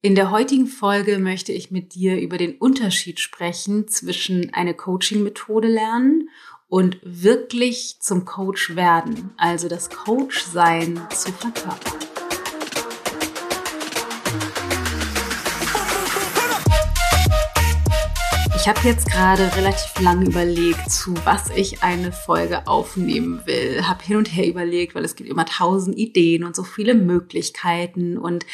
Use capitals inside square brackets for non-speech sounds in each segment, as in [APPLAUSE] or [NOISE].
In der heutigen Folge möchte ich mit dir über den Unterschied sprechen zwischen eine Coaching-Methode lernen und wirklich zum Coach werden, also das Coach-Sein zu verkörpern. Ich habe jetzt gerade relativ lange überlegt, zu was ich eine Folge aufnehmen will. Habe hin und her überlegt, weil es gibt immer tausend Ideen und so viele Möglichkeiten und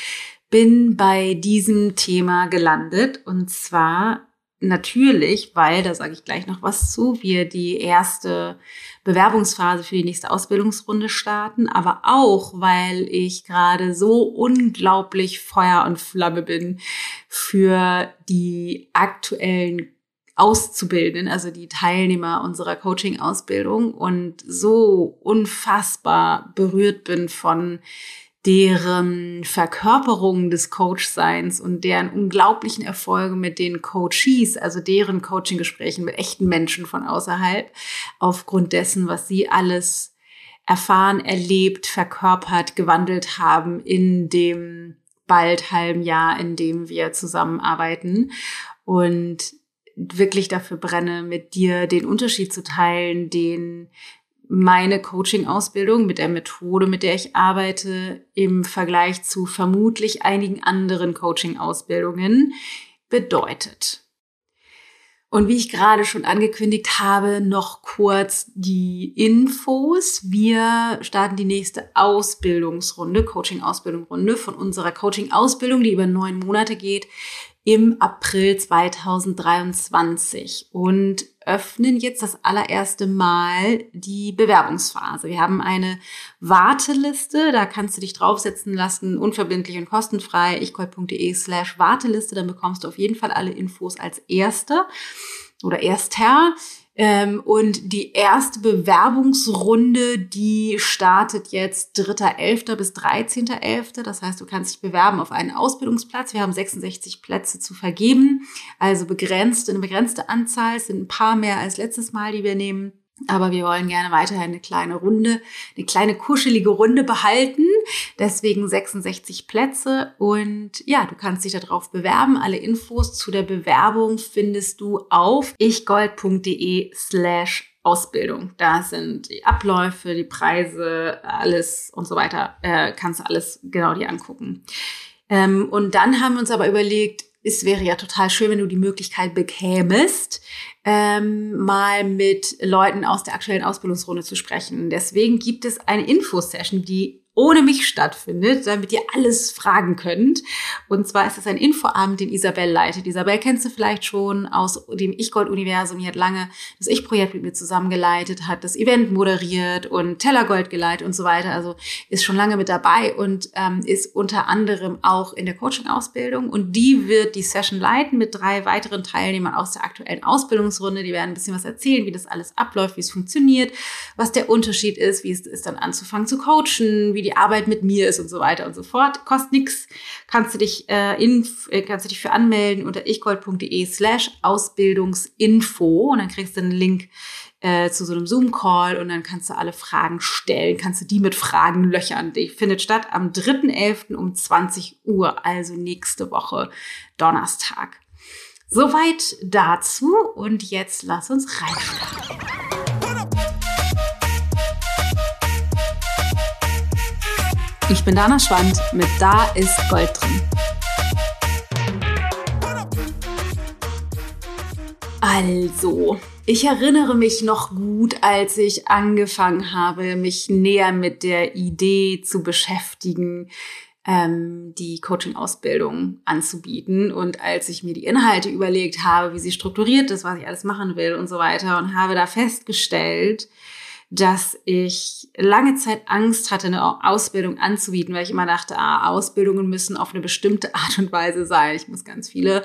bin bei diesem Thema gelandet. Und zwar natürlich, weil, da sage ich gleich noch was zu, wir die erste Bewerbungsphase für die nächste Ausbildungsrunde starten, aber auch, weil ich gerade so unglaublich Feuer und Flamme bin für die aktuellen Auszubildenden, also die Teilnehmer unserer Coaching-Ausbildung und so unfassbar berührt bin von deren Verkörperung des Coach-Seins und deren unglaublichen Erfolge mit den Coaches, also deren Coaching-Gesprächen mit echten Menschen von außerhalb, aufgrund dessen, was sie alles erfahren, erlebt, verkörpert, gewandelt haben in dem bald halben Jahr, in dem wir zusammenarbeiten. Und wirklich dafür brenne, mit dir den Unterschied zu teilen, den meine Coaching-Ausbildung mit der Methode, mit der ich arbeite, im Vergleich zu vermutlich einigen anderen Coaching-Ausbildungen bedeutet. Und wie ich gerade schon angekündigt habe, noch kurz die Infos. Wir starten die nächste Ausbildungsrunde, Coaching-Ausbildungsrunde von unserer Coaching-Ausbildung, die über neun Monate geht, im April 2023 und öffnen jetzt das allererste Mal die Bewerbungsphase. Wir haben eine Warteliste, da kannst du dich draufsetzen lassen, unverbindlich und kostenfrei, ichgold.de slash Warteliste, dann bekommst du auf jeden Fall alle Infos als Erster oder Erster. Ähm, und die erste Bewerbungsrunde, die startet jetzt 3.11. bis 13.11. Das heißt, du kannst dich bewerben auf einen Ausbildungsplatz. Wir haben 66 Plätze zu vergeben, also begrenzt, eine begrenzte Anzahl. Es sind ein paar mehr als letztes Mal, die wir nehmen. Aber wir wollen gerne weiterhin eine kleine Runde, eine kleine kuschelige Runde behalten. Deswegen 66 Plätze. Und ja, du kannst dich darauf bewerben. Alle Infos zu der Bewerbung findest du auf ichgold.de slash Ausbildung. Da sind die Abläufe, die Preise, alles und so weiter. Äh, kannst du alles genau dir angucken. Ähm, und dann haben wir uns aber überlegt, es wäre ja total schön, wenn du die Möglichkeit bekämest, ähm, mal mit Leuten aus der aktuellen Ausbildungsrunde zu sprechen. Deswegen gibt es eine Infosession, die ohne mich stattfindet, damit ihr alles fragen könnt. Und zwar ist es ein Infoabend, den Isabel leitet. Isabel kennst du vielleicht schon aus dem Ich-Gold-Universum. Die hat lange das Ich-Projekt mit mir zusammengeleitet, hat das Event moderiert und Tellergold geleitet und so weiter. Also ist schon lange mit dabei und ähm, ist unter anderem auch in der Coaching-Ausbildung. Und die wird die Session leiten mit drei weiteren Teilnehmern aus der aktuellen Ausbildungsrunde. Die werden ein bisschen was erzählen, wie das alles abläuft, wie es funktioniert, was der Unterschied ist, wie es ist dann anzufangen zu coachen, wie die Arbeit mit mir ist und so weiter und so fort. Kostet nichts. Kannst du dich äh, in, äh, kannst du dich für anmelden unter ichgold.de slash Ausbildungsinfo und dann kriegst du einen Link äh, zu so einem Zoom-Call und dann kannst du alle Fragen stellen, kannst du die mit Fragen löchern. Die findet statt am 3.11. um 20 Uhr, also nächste Woche Donnerstag. Soweit dazu und jetzt lass uns reinstarten. Ich bin Dana Schwand mit Da ist Gold drin. Also, ich erinnere mich noch gut, als ich angefangen habe, mich näher mit der Idee zu beschäftigen, ähm, die Coaching-Ausbildung anzubieten. Und als ich mir die Inhalte überlegt habe, wie sie strukturiert ist, was ich alles machen will und so weiter, und habe da festgestellt, dass ich lange Zeit Angst hatte, eine Ausbildung anzubieten, weil ich immer dachte, ah, Ausbildungen müssen auf eine bestimmte [LAUGHS] Art und Weise sein. Ich muss ganz viele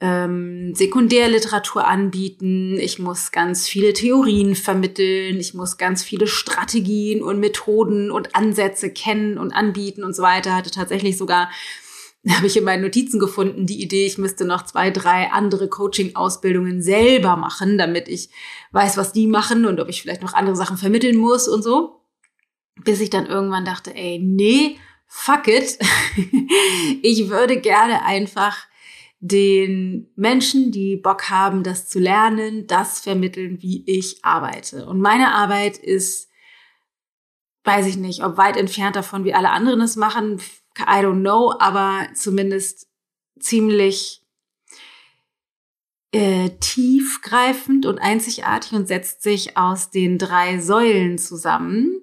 ähm, Sekundärliteratur anbieten, ich muss ganz viele Theorien vermitteln, ich muss ganz viele Strategien und Methoden und Ansätze kennen und anbieten und so weiter. Hatte tatsächlich sogar [LAUGHS] habe ich in meinen Notizen gefunden, die Idee, ich müsste noch zwei, drei andere Coaching-Ausbildungen selber machen, damit ich weiß, was die machen und ob ich vielleicht noch andere Sachen vermitteln muss und so. Bis ich dann irgendwann dachte, ey, nee, fuck it. [LAUGHS] ich würde gerne einfach den Menschen, die Bock haben, das zu lernen, das vermitteln, wie ich arbeite. Und meine Arbeit ist, weiß ich nicht, ob weit entfernt davon, wie alle anderen es machen, I don't know, aber zumindest ziemlich äh, tiefgreifend und einzigartig und setzt sich aus den drei Säulen zusammen,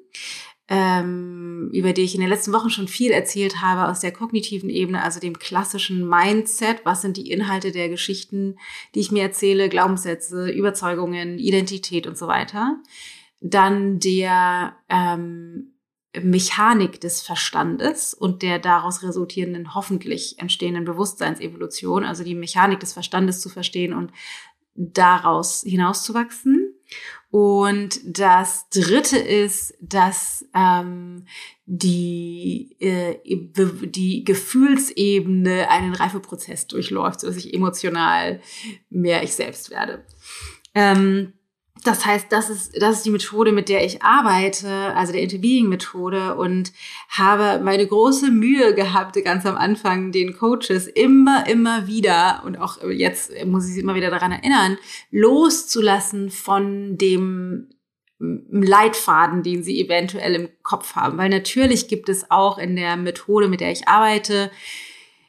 ähm, über die ich in den letzten Wochen schon viel erzählt habe, aus der kognitiven Ebene, also dem klassischen Mindset. Was sind die Inhalte der Geschichten, die ich mir erzähle, Glaubenssätze, Überzeugungen, Identität und so weiter. Dann der ähm, Mechanik des Verstandes und der daraus resultierenden hoffentlich entstehenden Bewusstseinsevolution, also die Mechanik des Verstandes zu verstehen und daraus hinauszuwachsen. Und das Dritte ist, dass ähm, die, äh, die Gefühlsebene einen Reifeprozess durchläuft, sodass ich emotional mehr ich selbst werde. Ähm, das heißt, das ist, das ist die Methode, mit der ich arbeite, also der Interviewing-Methode und habe meine große Mühe gehabt, ganz am Anfang den Coaches immer, immer wieder und auch jetzt muss ich sie immer wieder daran erinnern, loszulassen von dem Leitfaden, den sie eventuell im Kopf haben. Weil natürlich gibt es auch in der Methode, mit der ich arbeite,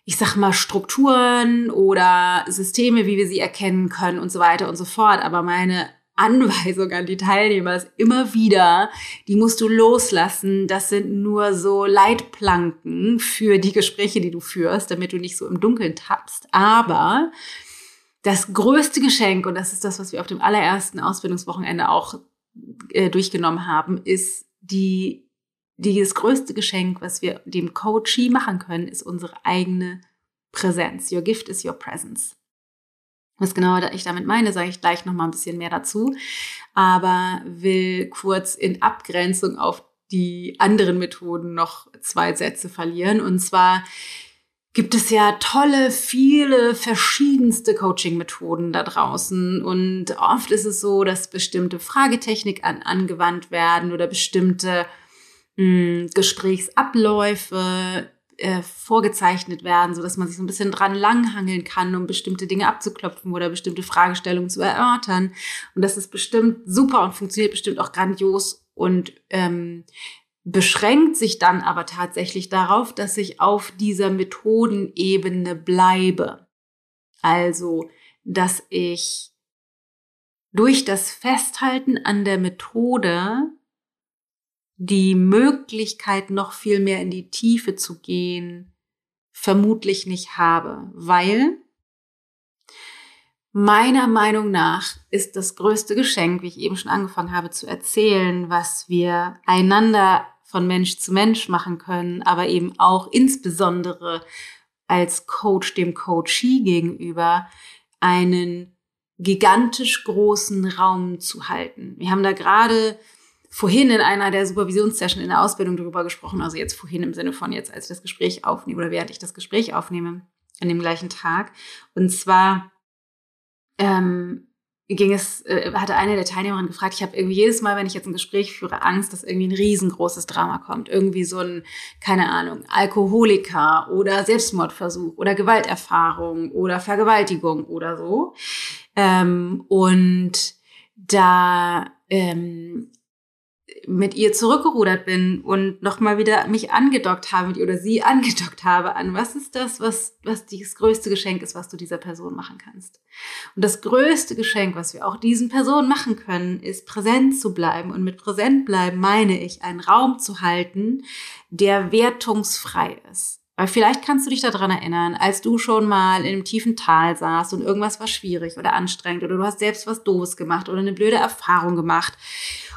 ich sag mal, Strukturen oder Systeme, wie wir sie erkennen können und so weiter und so fort. Aber meine Anweisung an die Teilnehmer ist immer wieder, die musst du loslassen. Das sind nur so Leitplanken für die Gespräche, die du führst, damit du nicht so im Dunkeln tappst. Aber das größte Geschenk, und das ist das, was wir auf dem allerersten Ausbildungswochenende auch äh, durchgenommen haben, ist die, die, das größte Geschenk, was wir dem Coachee machen können, ist unsere eigene Präsenz. Your gift is your presence. Was genau ich damit meine, sage ich gleich noch mal ein bisschen mehr dazu. Aber will kurz in Abgrenzung auf die anderen Methoden noch zwei Sätze verlieren. Und zwar gibt es ja tolle, viele verschiedenste Coaching-Methoden da draußen. Und oft ist es so, dass bestimmte Fragetechnik an, angewandt werden oder bestimmte mh, hm, Gesprächsabläufe äh, vorgezeichnet werden, so dass man sich so ein bisschen dran langhangeln kann, um bestimmte Dinge abzuklopfen oder bestimmte Fragestellungen zu erörtern. Und das ist bestimmt super und funktioniert bestimmt auch grandios und ähm, beschränkt sich dann aber tatsächlich darauf, dass ich auf dieser Methodenebene bleibe. Also, dass ich durch das Festhalten an der Methode die Möglichkeit, noch viel mehr in die Tiefe zu gehen, vermutlich nicht habe, weil meiner Meinung nach ist das größte Geschenk, wie ich eben schon angefangen habe zu erzählen, was wir einander von Mensch zu Mensch machen können, aber eben auch insbesondere als Coach dem Coachee gegenüber einen gigantisch großen Raum zu halten. Wir haben da gerade vorhin in einer der Supervisionssession in der Ausbildung darüber gesprochen, also jetzt vorhin im Sinne von jetzt, als ich das Gespräch aufnehme oder während ich das Gespräch aufnehme an dem gleichen Tag. Und zwar ähm, ging es, äh, hatte eine der Teilnehmerinnen gefragt, ich habe irgendwie jedes Mal, wenn ich jetzt ein Gespräch führe, Angst, dass irgendwie ein riesengroßes Drama kommt. Irgendwie so ein, keine Ahnung, Alkoholiker oder Selbstmordversuch oder Gewalterfahrung oder Vergewaltigung oder so. Ähm, und da ähm, mit ihr zurückgerudert bin und nochmal wieder mich angedockt habe mit ihr oder sie [LAUGHS] angedockt habe an, was ist das, was, was das größte Geschenk ist, was du dieser Person machen kannst. Und das größte Geschenk, was wir auch diesen Personen machen können, ist präsent zu bleiben. Und mit präsent bleiben meine ich, einen Raum zu halten, der wertungsfrei ist. Weil vielleicht kannst du dich daran erinnern, als du schon mal in einem tiefen Tal saßt und irgendwas war schwierig oder anstrengend oder du hast selbst was Doofes gemacht oder eine blöde Erfahrung gemacht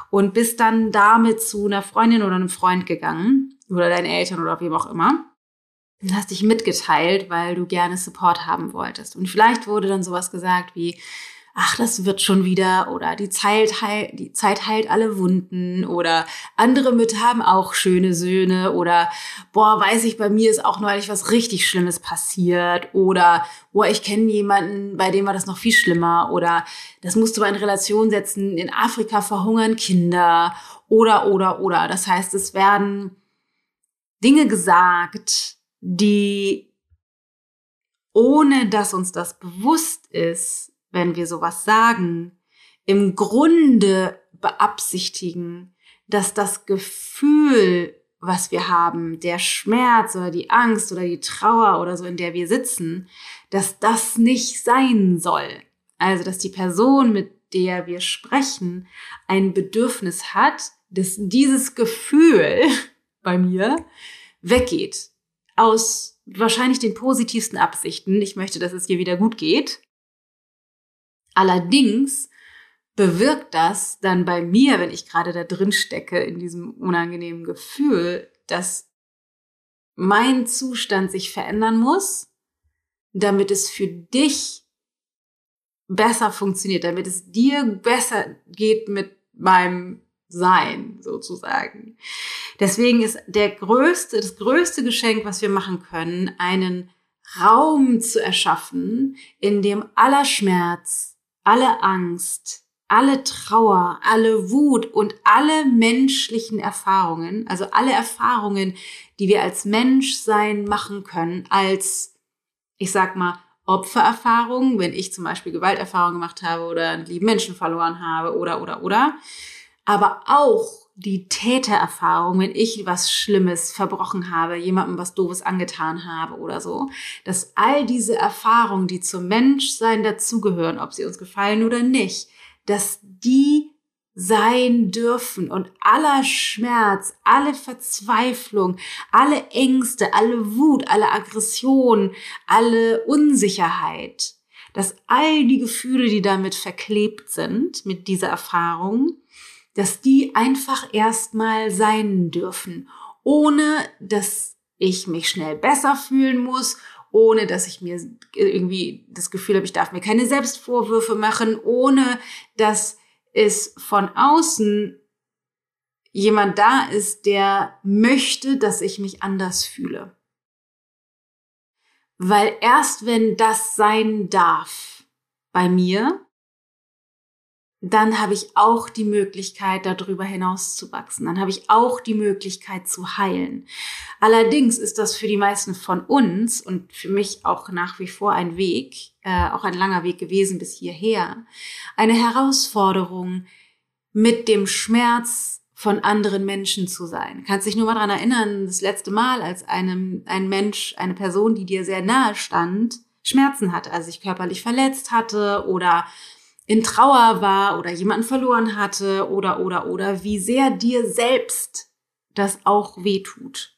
und bist dann damit zu einer Freundin oder einem Freund gegangen oder deinen Eltern oder wem auch immer und hast dich mitgeteilt, weil du gerne Support haben wolltest. Und vielleicht wurde dann sowas gesagt wie, ach, das wird schon wieder oder die Zeit, heilt, die Zeit heilt alle Wunden oder andere Mütter haben auch schöne Söhne oder boah, weiß ich, bei mir ist auch neulich was richtig Schlimmes passiert oder boah, ich kenne jemanden, bei dem war das noch viel schlimmer oder das musst du mal in Relation setzen, in Afrika verhungern Kinder oder, oder, oder. Das heißt, es werden Dinge gesagt, die ohne dass uns das bewusst ist, wenn wir sowas sagen, im Grunde beabsichtigen, dass das Gefühl, was wir haben, der Schmerz oder die Angst oder die Trauer oder so, in der wir sitzen, dass das nicht sein soll. Also, dass die Person, mit der wir sprechen, ein Bedürfnis hat, dass dieses Gefühl [LAUGHS] bei mir weggeht. Aus wahrscheinlich den positivsten Absichten. Ich möchte, dass es dir wieder gut geht. Allerdings bewirkt das dann bei mir, wenn ich gerade da drin stecke, in diesem unangenehmen Gefühl, dass mein Zustand sich verändern muss, damit es für dich besser funktioniert, damit es dir besser geht mit meinem Sein sozusagen. Deswegen ist der größte, das größte Geschenk, was wir machen können, einen Raum zu erschaffen, in dem aller Schmerz, alle Angst, alle Trauer, alle Wut und alle menschlichen Erfahrungen, also alle Erfahrungen, die wir als Menschsein machen können, als, ich sag mal, Opfererfahrungen, wenn ich zum Beispiel Gewalterfahrungen gemacht habe oder einen lieben Menschen verloren habe oder, oder, oder, aber auch die Tätererfahrung, wenn ich was Schlimmes verbrochen habe, jemandem was Doofes angetan habe oder so, dass all diese Erfahrungen, die zum Menschsein dazugehören, ob sie uns gefallen oder nicht, dass die sein dürfen und aller Schmerz, alle Verzweiflung, alle Ängste, alle Wut, alle Aggression, alle Unsicherheit, dass all die Gefühle, die damit verklebt sind, mit dieser Erfahrung, dass die einfach erstmal sein dürfen, ohne dass ich mich schnell besser fühlen muss ohne dass ich mir irgendwie das Gefühl habe, ich darf mir keine Selbstvorwürfe machen, ohne dass es von außen jemand da ist, der möchte, dass ich mich anders fühle. Weil erst wenn das sein darf bei mir, dann habe ich auch die Möglichkeit, darüber hinaus zu wachsen. Dann habe ich auch die Möglichkeit zu heilen. Allerdings ist das für die meisten von uns und für mich auch nach wie vor ein Weg, äh, auch ein langer Weg gewesen bis hierher, eine Herausforderung, mit dem Schmerz von anderen Menschen zu sein. Kannst dich nur mal dran erinnern, das letzte Mal, als einem, ein Mensch, eine Person, die dir sehr nahe stand, Schmerzen hatte, also sich körperlich verletzt hatte oder in Trauer war oder jemanden verloren hatte oder, oder, oder, wie sehr dir selbst das auch wehtut.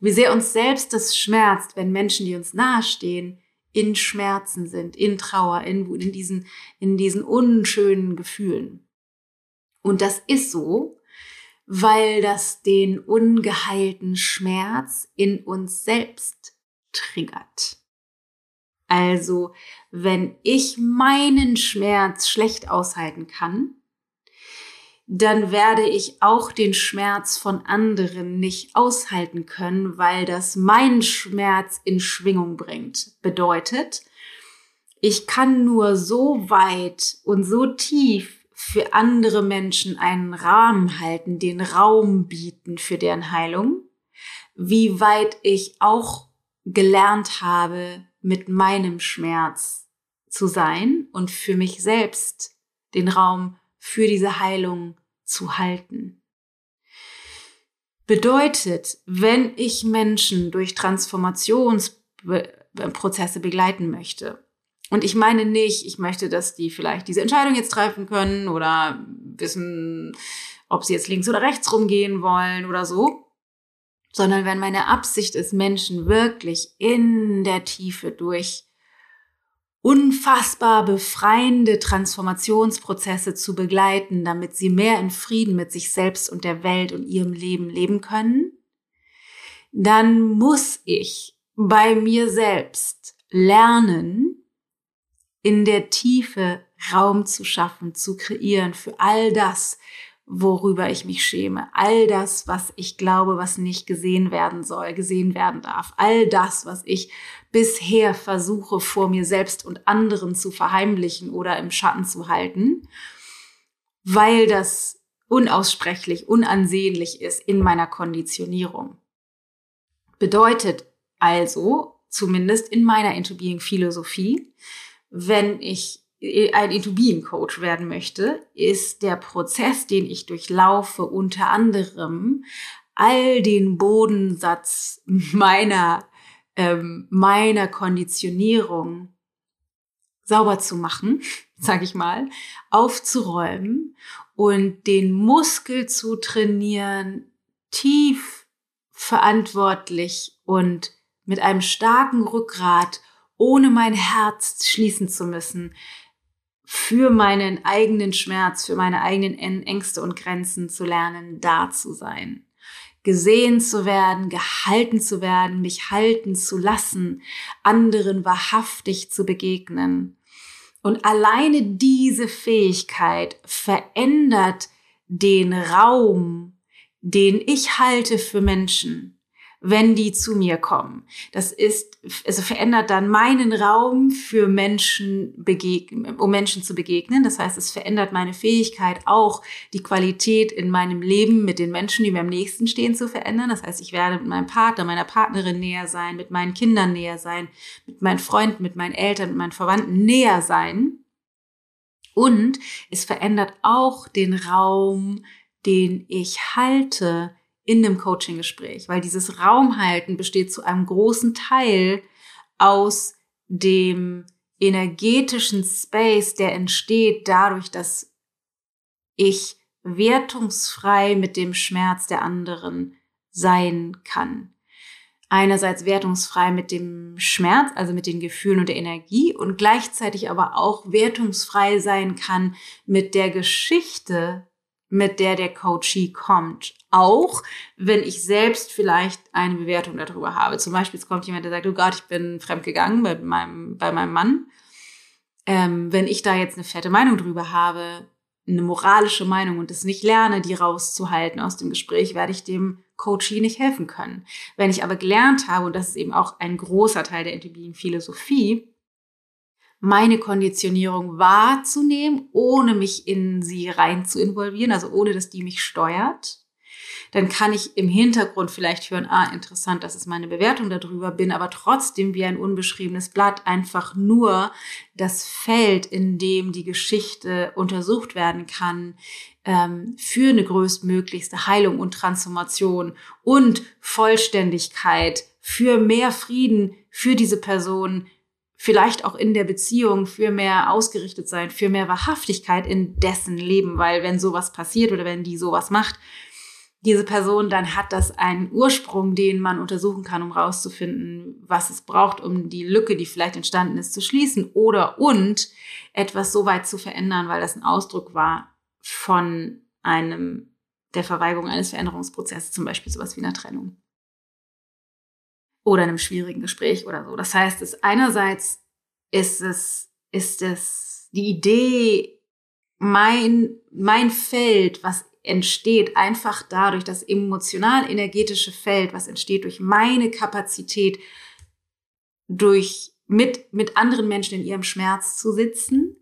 Wie sehr uns selbst das schmerzt, wenn Menschen, die uns nahestehen, in Schmerzen sind, in Trauer, in, in, diesen, in diesen unschönen Gefühlen. Und das ist so, weil das den ungeheilten Schmerz in uns selbst triggert. Also, wenn ich meinen Schmerz schlecht aushalten kann, dann werde ich auch den Schmerz von anderen nicht aushalten können, weil das meinen Schmerz in Schwingung bringt. Bedeutet, ich kann nur so weit und so tief für andere Menschen einen Rahmen halten, den Raum bieten für deren Heilung, wie weit ich auch gelernt habe, mit meinem Schmerz zu sein und für mich selbst den Raum für diese Heilung zu halten. Bedeutet, wenn ich Menschen durch Transformationsprozesse begleiten möchte, und ich meine nicht, ich möchte, dass die vielleicht diese Entscheidung jetzt treffen können oder wissen, ob sie jetzt links oder rechts rumgehen wollen oder so, sondern wenn meine Absicht ist, Menschen wirklich in der Tiefe durch unfassbar befreiende Transformationsprozesse zu begleiten, damit sie mehr in Frieden mit sich selbst und der Welt und ihrem Leben leben können, dann muss ich bei mir selbst lernen, in der Tiefe Raum zu schaffen, zu kreieren für all das, worüber ich mich schäme, all das, was ich glaube, was nicht gesehen werden soll, gesehen werden darf, all das, was ich bisher versuche vor mir selbst und anderen zu verheimlichen oder im Schatten zu halten, weil das unaussprechlich, unansehnlich ist in meiner Konditionierung. Bedeutet also, zumindest in meiner Into Being Philosophie, wenn ich ein Into Being Coach werden möchte, ist der Prozess, den ich durchlaufe, unter anderem all den Bodensatz meiner, ähm, meiner Konditionierung sauber zu machen, [LAUGHS] sag ich mal, aufzuräumen und den Muskel zu trainieren, tief verantwortlich und mit einem starken Rückgrat, ohne mein Herz schließen zu müssen, für meinen eigenen Schmerz, für meine eigenen Ängste und Grenzen zu lernen, da zu sein. Gesehen zu werden, gehalten zu werden, mich halten zu lassen, anderen wahrhaftig zu begegnen. Und alleine diese Fähigkeit verändert den Raum, den ich halte für Menschen wenn die zu mir kommen. Das ist, also verändert dann meinen Raum für Menschen begegnen, um Menschen zu begegnen. Das heißt, es verändert meine Fähigkeit auch, die Qualität in meinem Leben mit den Menschen, die mir am nächsten stehen, zu verändern. Das heißt, ich werde mit meinem Partner, meiner Partnerin näher sein, mit meinen Kindern näher sein, mit meinen Freunden, mit meinen Eltern, mit meinen Verwandten näher sein. Und es verändert auch den Raum, den ich halte, in einem Coaching-Gespräch, weil dieses Raumhalten besteht zu einem großen Teil aus dem energetischen Space, der entsteht dadurch, dass ich wertungsfrei mit dem Schmerz der anderen sein kann. Einerseits wertungsfrei mit dem Schmerz, also mit den Gefühlen und der Energie und gleichzeitig aber auch wertungsfrei sein kann mit der Geschichte mit der der Coachee kommt. Auch wenn ich selbst vielleicht eine Bewertung darüber habe. Zum Beispiel, es kommt jemand, der sagt, oh Gott, ich bin fremdgegangen bei meinem, bei meinem Mann. Ähm, wenn ich da jetzt eine fette Meinung drüber habe, eine moralische Meinung und es nicht lerne, die rauszuhalten aus dem Gespräch, werde ich dem Coachee nicht helfen können. Wenn ich aber gelernt habe, und das ist eben auch ein großer Teil der Philosophie, meine Konditionierung wahrzunehmen, ohne mich in sie rein zu involvieren, also ohne dass die mich steuert. Dann kann ich im Hintergrund vielleicht hören, ah, interessant, das ist meine Bewertung darüber, bin aber trotzdem wie ein unbeschriebenes Blatt einfach nur das Feld, in dem die Geschichte untersucht werden kann, ähm, für eine größtmöglichste Heilung und Transformation und Vollständigkeit, für mehr Frieden für diese Person, vielleicht auch in der Beziehung für mehr ausgerichtet sein, für mehr Wahrhaftigkeit in dessen Leben, weil wenn sowas passiert oder wenn die sowas macht, diese Person, dann hat das einen Ursprung, den man untersuchen kann, um rauszufinden, was es braucht, um die Lücke, die vielleicht entstanden ist, zu schließen oder und etwas so weit zu verändern, weil das ein Ausdruck war von einem der Verweigerung eines Veränderungsprozesses, zum Beispiel sowas wie einer Trennung oder einem schwierigen Gespräch oder so. Das heißt, es einerseits ist es, ist es die Idee, mein, mein Feld, was entsteht einfach dadurch, das emotional-energetische Feld, was entsteht durch meine Kapazität, durch mit, mit anderen Menschen in ihrem Schmerz zu sitzen,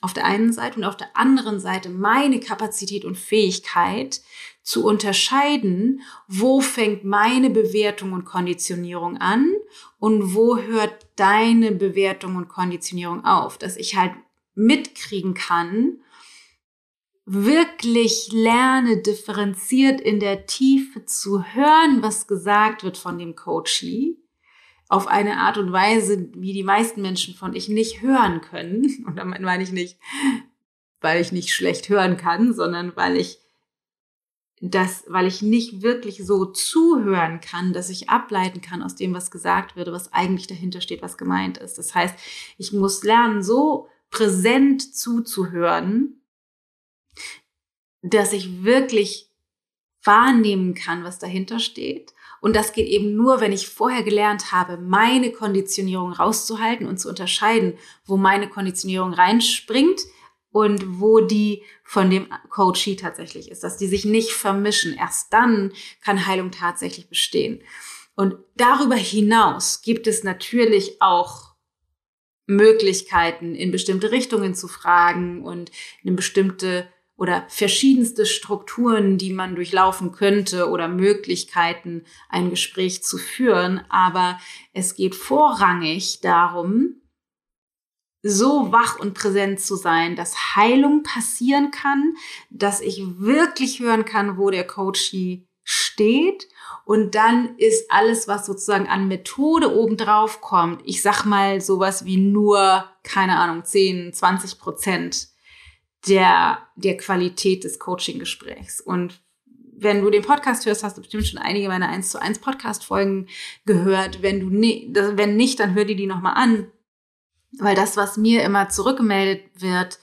auf der einen Seite und auf der anderen Seite meine Kapazität und Fähigkeit, zu unterscheiden, wo fängt meine Bewertung und Konditionierung an und wo hört deine Bewertung und Konditionierung auf, dass ich halt mitkriegen kann, wirklich lerne, differenziert in der Tiefe zu hören, was gesagt wird von dem Coachee, auf eine Art und Weise, wie die meisten Menschen von ich nicht hören können. [LAUGHS] Und damit meine ich nicht, weil ich nicht schlecht hören kann, sondern weil ich dass, weil ich nicht wirklich so zuhören kann, dass ich ableiten kann aus dem, was gesagt wird, was eigentlich dahinter steht, was gemeint ist. Das heißt, ich muss lernen, so präsent zuzuhören, dass ich wirklich wahrnehmen kann, was dahinter steht. Und das geht eben nur, wenn ich vorher gelernt habe, meine Konditionierung rauszuhalten und zu unterscheiden, wo meine Konditionierung reinspringt, und wo die von dem Coachee tatsächlich ist, dass die sich nicht vermischen. Erst dann kann Heilung tatsächlich bestehen. Und darüber hinaus gibt es natürlich auch Möglichkeiten, in bestimmte Richtungen zu fragen und eine bestimmte oder verschiedenste Strukturen, die man durchlaufen könnte oder Möglichkeiten, ein Gespräch zu führen. Aber es geht vorrangig darum, so wach und präsent zu sein, dass Heilung passieren kann, dass ich wirklich hören kann, wo der Coachie steht. Und dann ist alles, was sozusagen an Methode obendrauf kommt, ich sag mal sowas wie nur, keine Ahnung, 10, 20 Prozent der, der Qualität des Coaching-Gesprächs. Und wenn du den Podcast hörst, hast du bestimmt schon einige meiner 1 zu 1 Podcast-Folgen gehört. Wenn du ne, wenn nicht, dann hör dir die nochmal an. Weil das, was mir immer zurückgemeldet wird,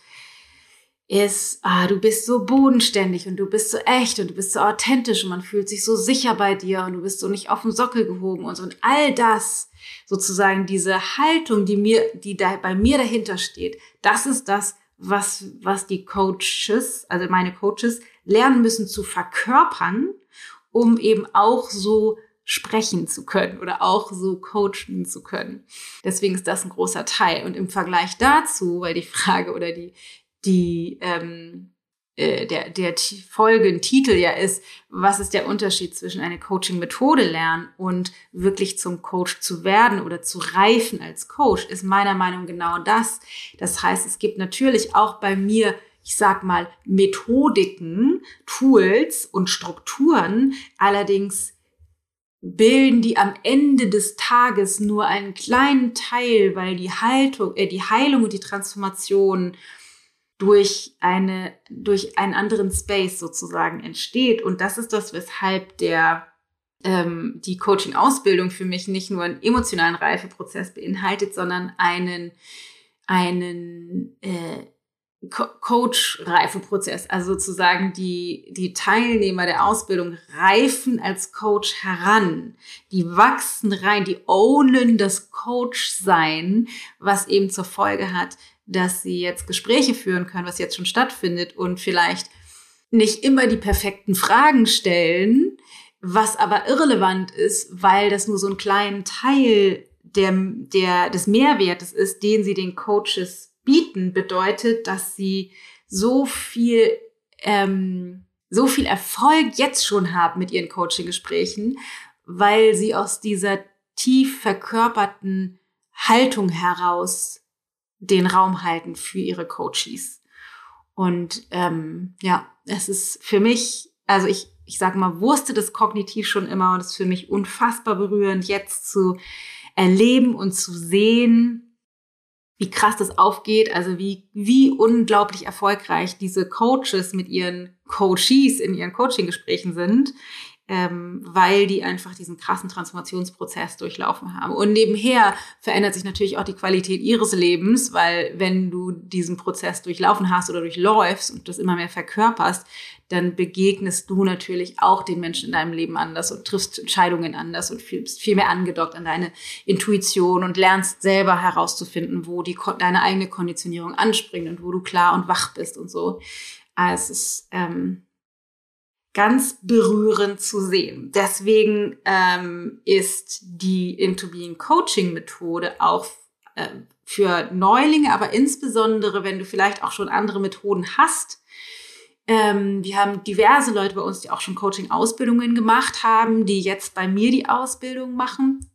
ist, ah, du bist so bodenständig und du bist so echt und du bist so authentisch und man fühlt sich so sicher bei dir und du bist so nicht auf den Sockel gehoben und so. Und all das, sozusagen diese Haltung, die mir, die da bei mir dahinter steht, das ist das, was, was die Coaches, also meine Coaches, lernen müssen zu verkörpern, um eben auch so sprechen zu können oder auch so coachen zu können. Deswegen ist das ein großer Teil. Und im Vergleich dazu, weil die Frage oder die, die ähm, äh, der, der Folgentitel ja ist, was ist der Unterschied zwischen eine Coaching-Methode lernen und wirklich zum Coach zu werden oder zu reifen als Coach, ist meiner Meinung nach genau das. Das heißt, es gibt natürlich auch bei mir ich sag mal, Methodiken, Tools und Strukturen. Allerdings bilden die am Ende des Tages nur einen kleinen Teil, weil die Haltung, äh, die Heilung und die Transformation durch eine, durch einen anderen Space sozusagen entsteht. Und das ist das, weshalb der, ähm, die Coaching-Ausbildung für mich nicht nur einen emotionalen Reifeprozess beinhaltet, sondern einen, einen äh, Coach-Reifeprozess. Also sozusagen die, die Teilnehmer der Ausbildung reifen als Coach heran. Die wachsen rein, die ownen das Coach-Sein, was eben zur Folge hat, dass sie jetzt Gespräche führen können, was jetzt schon stattfindet und vielleicht nicht immer die perfekten Fragen stellen, was aber irrelevant ist, weil das nur so ein kleinen Teil der, der, des Mehrwertes ist, den sie den Coaches bieten, bedeutet, dass sie so viel, ähm, so viel Erfolg jetzt schon haben mit ihren Coaching-Gesprächen, weil sie aus dieser tief verkörperten Haltung heraus den Raum halten für ihre Coaches. Und ähm, ja, es ist für mich, also ich, ich sage mal, wusste das kognitiv schon immer und es ist für mich unfassbar berührend, jetzt zu erleben und zu sehen, wie krass das aufgeht, also wie, wie unglaublich erfolgreich diese Coaches mit ihren Coaches in ihren Coaching-Gesprächen sind, ähm, weil die einfach diesen krassen Transformationsprozess durchlaufen haben. Und nebenher verändert sich natürlich auch die Qualität ihres Lebens, weil wenn du diesen Prozess durchlaufen hast oder durchläufst und das immer mehr verkörperst, dann begegnest du natürlich auch den Menschen in deinem Leben anders und triffst Entscheidungen anders und bist viel mehr angedockt an deine Intuition und lernst selber herauszufinden, wo die, deine eigene Konditionierung anspringt und wo du klar und wach bist und so. Also es ist, ähm, ganz berührend zu sehen. Deswegen ähm, ist die Into Being Coaching Methode auch äh, für Neulinge, aber insbesondere, wenn du vielleicht auch schon andere Methoden hast. Ähm, wir haben diverse Leute bei uns, die auch schon Coaching-Ausbildungen gemacht haben, die jetzt bei mir die Ausbildung machen,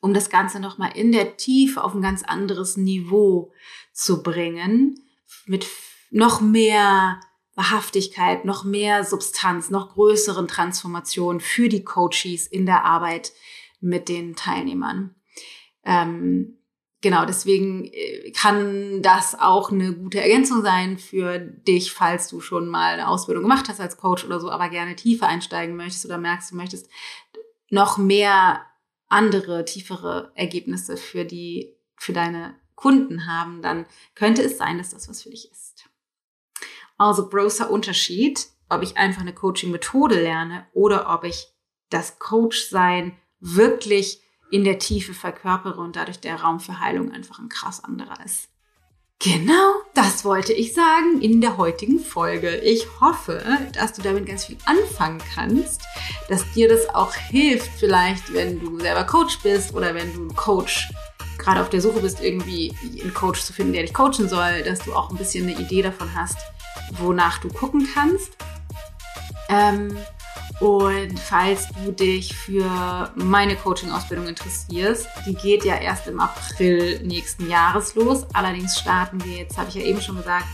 um das Ganze nochmal in der Tiefe auf ein ganz anderes Niveau zu bringen, mit noch mehr Wahrhaftigkeit, noch mehr Substanz, noch größeren Transformationen für die Coaches in der Arbeit mit den Teilnehmern. Ähm, genau, deswegen äh, kann das auch eine gute Ergänzung sein für dich, falls du schon mal eine Ausbildung gemacht hast als Coach oder so, aber gerne tiefer einsteigen möchtest oder merkst, du möchtest noch mehr andere, tiefere Ergebnisse für die, für deine Kunden haben, dann könnte es sein, dass das was für dich ist. Also großer Unterschied, ob ich einfach eine Coaching-Methode lerne oder ob ich das Coach-Sein wirklich in der Tiefe verkörpere und dadurch der Raum für Heilung einfach ein krass anderer ist. Genau, das wollte ich sagen in der heutigen Folge. Ich hoffe, dass du damit ganz viel anfangen kannst, dass dir das auch hilft, vielleicht wenn du selber Coach bist oder wenn du Coach gerade auf der Suche bist, irgendwie einen Coach zu finden, der dich coachen soll, dass du auch ein bisschen eine Idee davon hast, wonach du gucken kannst. Ähm, und falls du dich für meine Coaching-Ausbildung interessierst, die geht ja erst im April nächsten Jahres los. Allerdings starten wir jetzt, habe ich ja eben schon gesagt,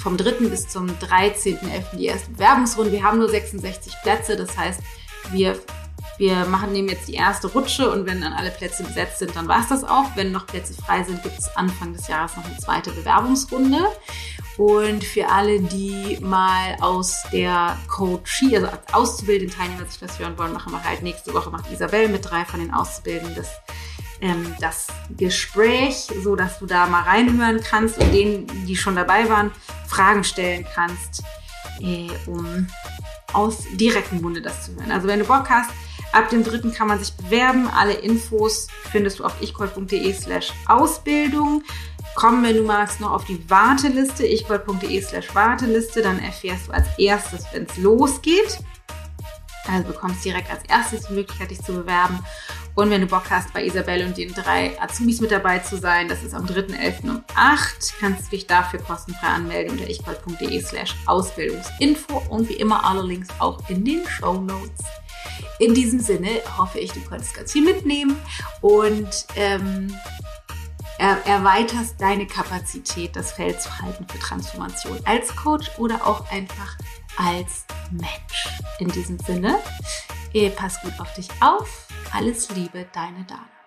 vom 3. bis zum 13.11. die erste Bewerbungsrunde. Wir haben nur 66 Plätze, das heißt, wir, wir machen nehmen jetzt die erste Rutsche und wenn dann alle Plätze besetzt sind, dann war es das auch. Wenn noch Plätze frei sind, gibt es Anfang des Jahres noch eine zweite Bewerbungsrunde. Und für alle, die mal aus der Coachie, also als auszubildenden Teilnehmer sich das hören wollen, machen wir halt nächste Woche, macht Isabel mit drei von den Auszubildenden das, ähm, das Gespräch, so dass du da mal reinhören kannst und denen, die schon dabei waren, Fragen stellen kannst, äh, um aus direktem Munde das zu hören. Also wenn du Bock hast, ab dem dritten kann man sich bewerben. Alle Infos findest du auf ichcall.de slash Ausbildung. Komm, wenn du magst, noch auf die Warteliste, ichgold.de slash Warteliste, dann erfährst du als erstes, wenn es losgeht. Also bekommst direkt als erstes die Möglichkeit, dich zu bewerben. Und wenn du Bock hast, bei Isabelle und den drei Azubis mit dabei zu sein, das ist am 3.11. um 8, kannst du dich dafür kostenfrei anmelden unter ichgold.de slash Ausbildungsinfo und wie immer alle Links auch in den Show Notes. In diesem Sinne hoffe ich, du konntest ganz viel mitnehmen und ähm, erweiterst deine Kapazität, das Feld zu halten für Transformation als Coach oder auch einfach als Mensch. In diesem Sinne, pass gut auf dich auf. Alles Liebe, deine Dana.